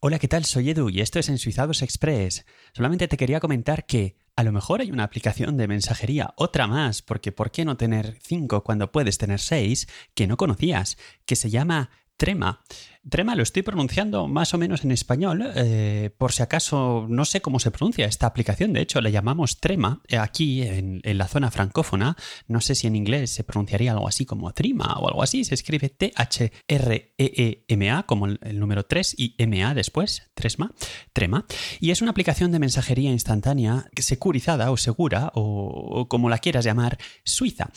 Hola, ¿qué tal? Soy Edu y esto es Ensuizados Express. Solamente te quería comentar que a lo mejor hay una aplicación de mensajería, otra más, porque ¿por qué no tener cinco cuando puedes tener seis que no conocías? Que se llama Trema. Trema lo estoy pronunciando más o menos en español, eh, por si acaso no sé cómo se pronuncia esta aplicación, de hecho le llamamos Trema eh, aquí en, la zona francófona, no sé si en inglés se pronunciaría algo así como Trima o algo así, se escribe T-H-R-E-E-M-A como el, número 3 y M-A después, Tresma, Trema, y es una aplicación de mensajería instantánea securizada o segura o como la quieras llamar, suiza.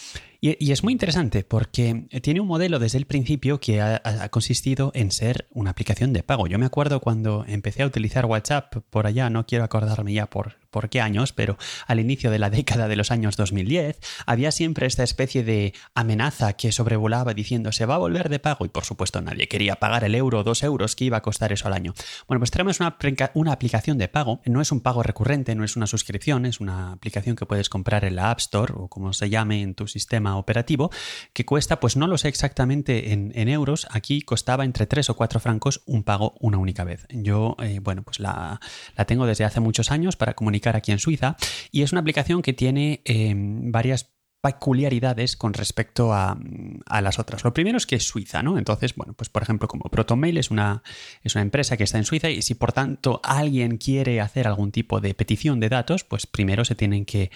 Y, es muy interesante porque tiene un modelo desde el principio que ha, consistido en una aplicación de pago. Yo me acuerdo cuando empecé a utilizar WhatsApp por allá, no quiero acordarme ya por, por qué años, pero al inicio de la década de los años 2010 había siempre esta especie de amenaza que sobrevolaba diciendo se va a volver de pago y por supuesto nadie quería pagar el euro o dos euros que iba a costar eso al año. Bueno, pues tenemos una, una aplicación de pago, no es un pago recurrente, no es una suscripción, es una aplicación que puedes comprar en la App Store o como se llame en tu sistema operativo, que cuesta, pues no lo sé exactamente en, euros, aquí costaba entre 3 o 4 francos un pago una única vez. Yo, eh, bueno, pues la, la tengo desde hace muchos años para comunicar aquí en Suiza y es una aplicación que tiene em, varias peculiaridades con respecto a, las otras. Lo primero es que es Suiza, ¿no? Entonces, bueno, pues por ejemplo, como ProtonMail es una, es una empresa que está en Suiza y si por tanto alguien quiere hacer algún tipo de petición de datos, pues primero se tienen que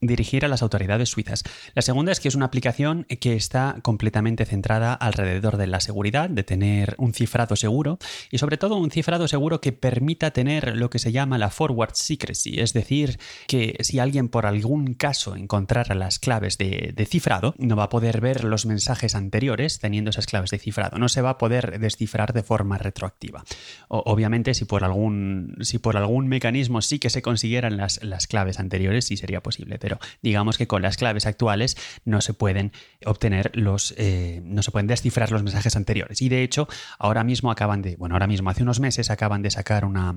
dirigir a las autoridades suizas. La segunda es que es una aplicación que está completamente centrada alrededor de la seguridad, de tener un cifrado seguro y sobre todo un cifrado seguro que permita tener lo que se llama la forward secrecy, es decir, que si alguien por algún caso encontrara las claves de, cifrado, no va a poder ver los mensajes anteriores teniendo esas claves de cifrado, no se va a poder descifrar de forma retroactiva. obviamente, si por algún, si por algún mecanismo sí que se consiguieran las, las claves anteriores, sí sería posible digamos que con las claves actuales no se pueden obtener los, eh, no se pueden descifrar los mensajes anteriores. Y de hecho, ahora mismo acaban de, bueno, ahora mismo hace unos meses acaban de sacar una,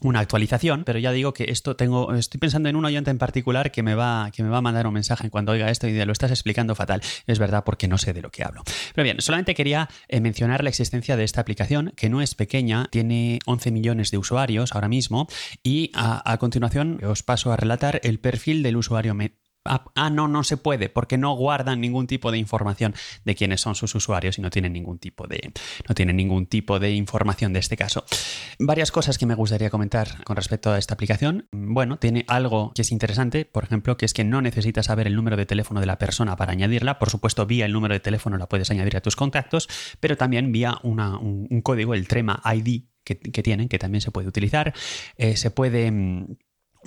una actualización, pero ya digo que esto tengo, estoy pensando en un oyente en particular que me va, que me va a mandar un mensaje cuando oiga esto y lo estás explicando fatal. Es verdad porque no sé de lo que hablo. Pero bien, solamente quería eh, mencionar la existencia de esta aplicación, que no es pequeña, tiene 11 millones de usuarios ahora mismo, y a, a continuación os paso a relatar el perfil del usuario Ah, ah, no, no se puede, porque no guardan ningún tipo de información de quiénes son sus usuarios y no tienen ningún tipo de, no tienen ningún tipo de información de este caso. Varias cosas que me gustaría comentar con respecto a esta aplicación. Bueno, tiene algo que es interesante, por ejemplo, que es que no necesitas saber el número de teléfono de la persona para añadirla. Por supuesto, vía el número de teléfono la puedes añadir a tus contactos, pero también vía un, código, el Trema ID, que, tienen, que también se puede utilizar. Eh, se puede mm,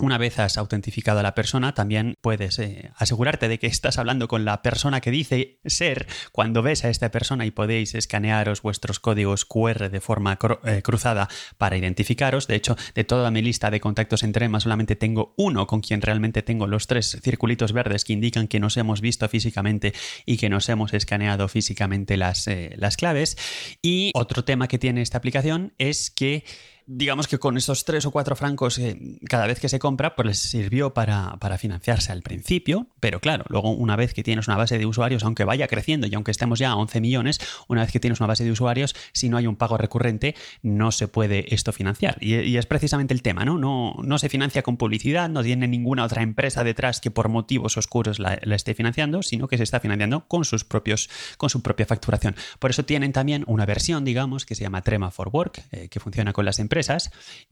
una vez has autentificado a la persona, también puedes eh, asegurarte de que estás hablando con la persona que dice ser cuando ves a esta persona y podéis escanearos vuestros códigos QR de forma eh, cruzada para identificaros. De hecho, de toda mi lista de contactos en Trema solamente tengo uno con quien realmente tengo los tres circulitos verdes que indican que nos hemos visto físicamente y que nos hemos escaneado físicamente las, eh, las claves. Y otro tema que tiene esta aplicación es que digamos que con estos tres o cuatro francos eh, cada vez que se compra, pues les sirvió para, para, financiarse al principio, pero claro, luego una vez que tienes una base de usuarios, aunque vaya creciendo y aunque estemos ya a 11 millones, una vez que tienes una base de usuarios, si no hay un pago recurrente, no se puede esto financiar. Y, es precisamente el tema, ¿no? ¿no? No se financia con publicidad, no tiene ninguna otra empresa detrás que por motivos oscuros la, esté financiando, sino que se está financiando con sus propios, con su propia facturación. Por eso tienen también una versión, digamos, que se llama Trema for Work, eh, que funciona con las empresas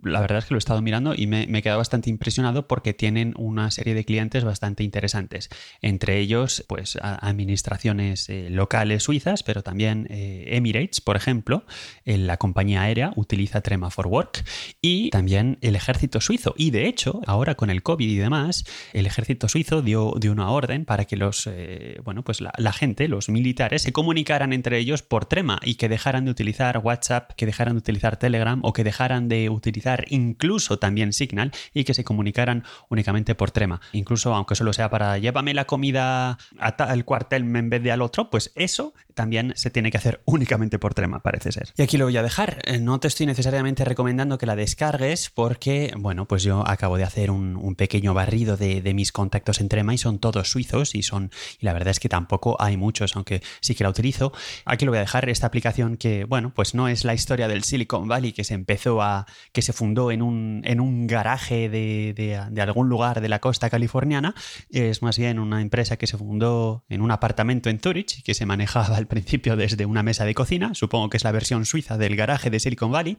la verdad es que lo he estado mirando y me, he quedado bastante impresionado porque tienen una serie de clientes bastante interesantes. Entre ellos, pues administraciones eh, locales suizas, pero también eh, Emirates, por ejemplo, la compañía aérea utiliza Trema for Work y también el ejército suizo. Y de hecho, ahora con el COVID y demás, el ejército suizo dio, una orden para que los, eh, bueno, pues la gente, los militares, se comunicaran entre ellos por Trema y que dejaran de utilizar WhatsApp, que dejaran de utilizar Telegram o que dejaran de utilizar incluso también Signal y que se comunicaran únicamente por Trema. Incluso aunque solo sea para llévame la comida al cuartel en vez de al otro, pues eso también se tiene que hacer únicamente por Trema, parece ser. Y aquí lo voy a dejar. Eh, no te estoy necesariamente recomendando que la descargues porque, bueno, pues yo acabo de hacer un, pequeño barrido de, de, mis contactos en Trema y son todos suizos y son, y la verdad es que tampoco hay muchos, aunque sí que la utilizo. Aquí lo voy a dejar, esta aplicación que, bueno, pues no es la historia del Silicon Valley que se empezó a, que se fundó en un, en un garaje de, de, algún lugar de la costa californiana, es más bien una empresa que se fundó en un apartamento en Zurich, que se manejaba al principio desde una mesa de cocina, supongo que es la versión suiza del garaje de Silicon Valley,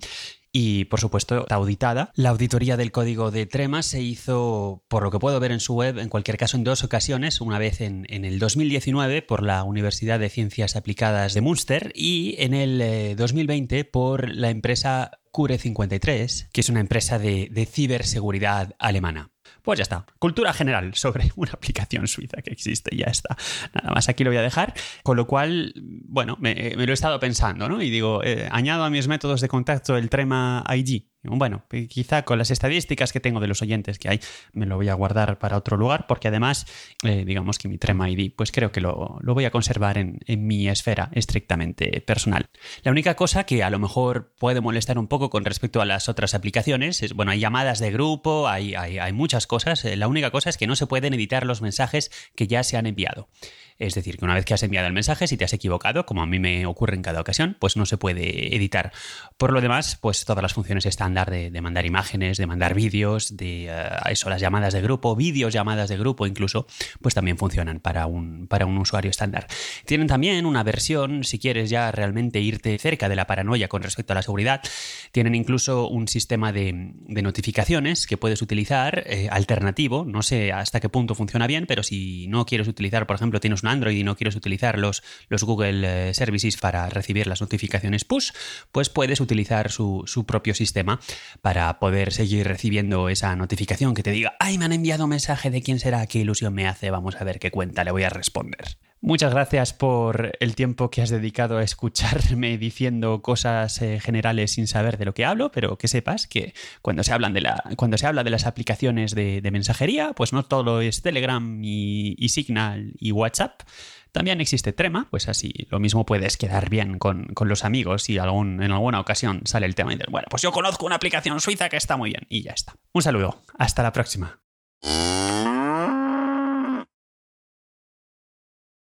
y por supuesto auditada. La auditoría del código de Trema se hizo, por lo que puedo ver en su web, en cualquier caso en dos ocasiones, una vez en, el 2019 por la Universidad de Ciencias Aplicadas de Münster y en el 2020 eh, por la empresa Cure53, que es una empresa de ciberseguridad alemana. Pues ya está. Cultura general sobre una aplicación suiza que existe, ya está. Nada más aquí lo voy a dejar. Con lo cual, bueno, me, lo he estado pensando, ¿no? Y digo, eh, añado a mis métodos de contacto el Trema IG. Bueno, quizá con las estadísticas que tengo de los oyentes que hay, me lo voy a guardar para otro lugar, porque además, eh, digamos que mi Trema ID, pues creo que lo, voy a conservar en, mi esfera estrictamente personal. La única cosa que a lo mejor puede molestar un poco con respecto a las otras aplicaciones es, bueno, hay llamadas de grupo, hay, hay muchas cosas. Eh, la única cosa es que no se pueden editar los mensajes que ya se han enviado. Es decir, que una vez que has enviado el mensaje, si te has equivocado, como a mí me ocurre en cada ocasión, pues no se puede editar. Por lo demás, pues todas las funciones estándar de, mandar imágenes, de mandar vídeos, de eh, eso, las llamadas de grupo, vídeos, llamadas de grupo incluso, pues también funcionan para un, para un usuario estándar. Tienen también una versión, si quieres ya realmente irte cerca de la paranoia con respecto a la seguridad, tienen incluso un sistema de, notificaciones que puedes utilizar eh, alternativo, no sé hasta qué punto funciona bien, pero si no quieres utilizar, por ejemplo, tienes Android y no quieres utilizar los, los Google eh, Services para recibir las notificaciones push, pues puedes utilizar su, su propio sistema para poder seguir recibiendo esa notificación que te diga, ay, me han enviado un mensaje de quién será, qué ilusión me hace, vamos a ver qué cuenta, le voy a responder. Muchas gracias por el tiempo que has dedicado a escucharme diciendo cosas eh, generales sin saber de lo que hablo, pero que sepas que cuando se, hablan de cuando se habla de las aplicaciones de, mensajería, pues no todo es Telegram y, Signal y WhatsApp. También existe Trema, pues así lo mismo puedes quedar bien con, los amigos y algún, en alguna ocasión sale el tema y dices, bueno, pues yo conozco una aplicación suiza que está muy bien y ya está. Un saludo, hasta la próxima.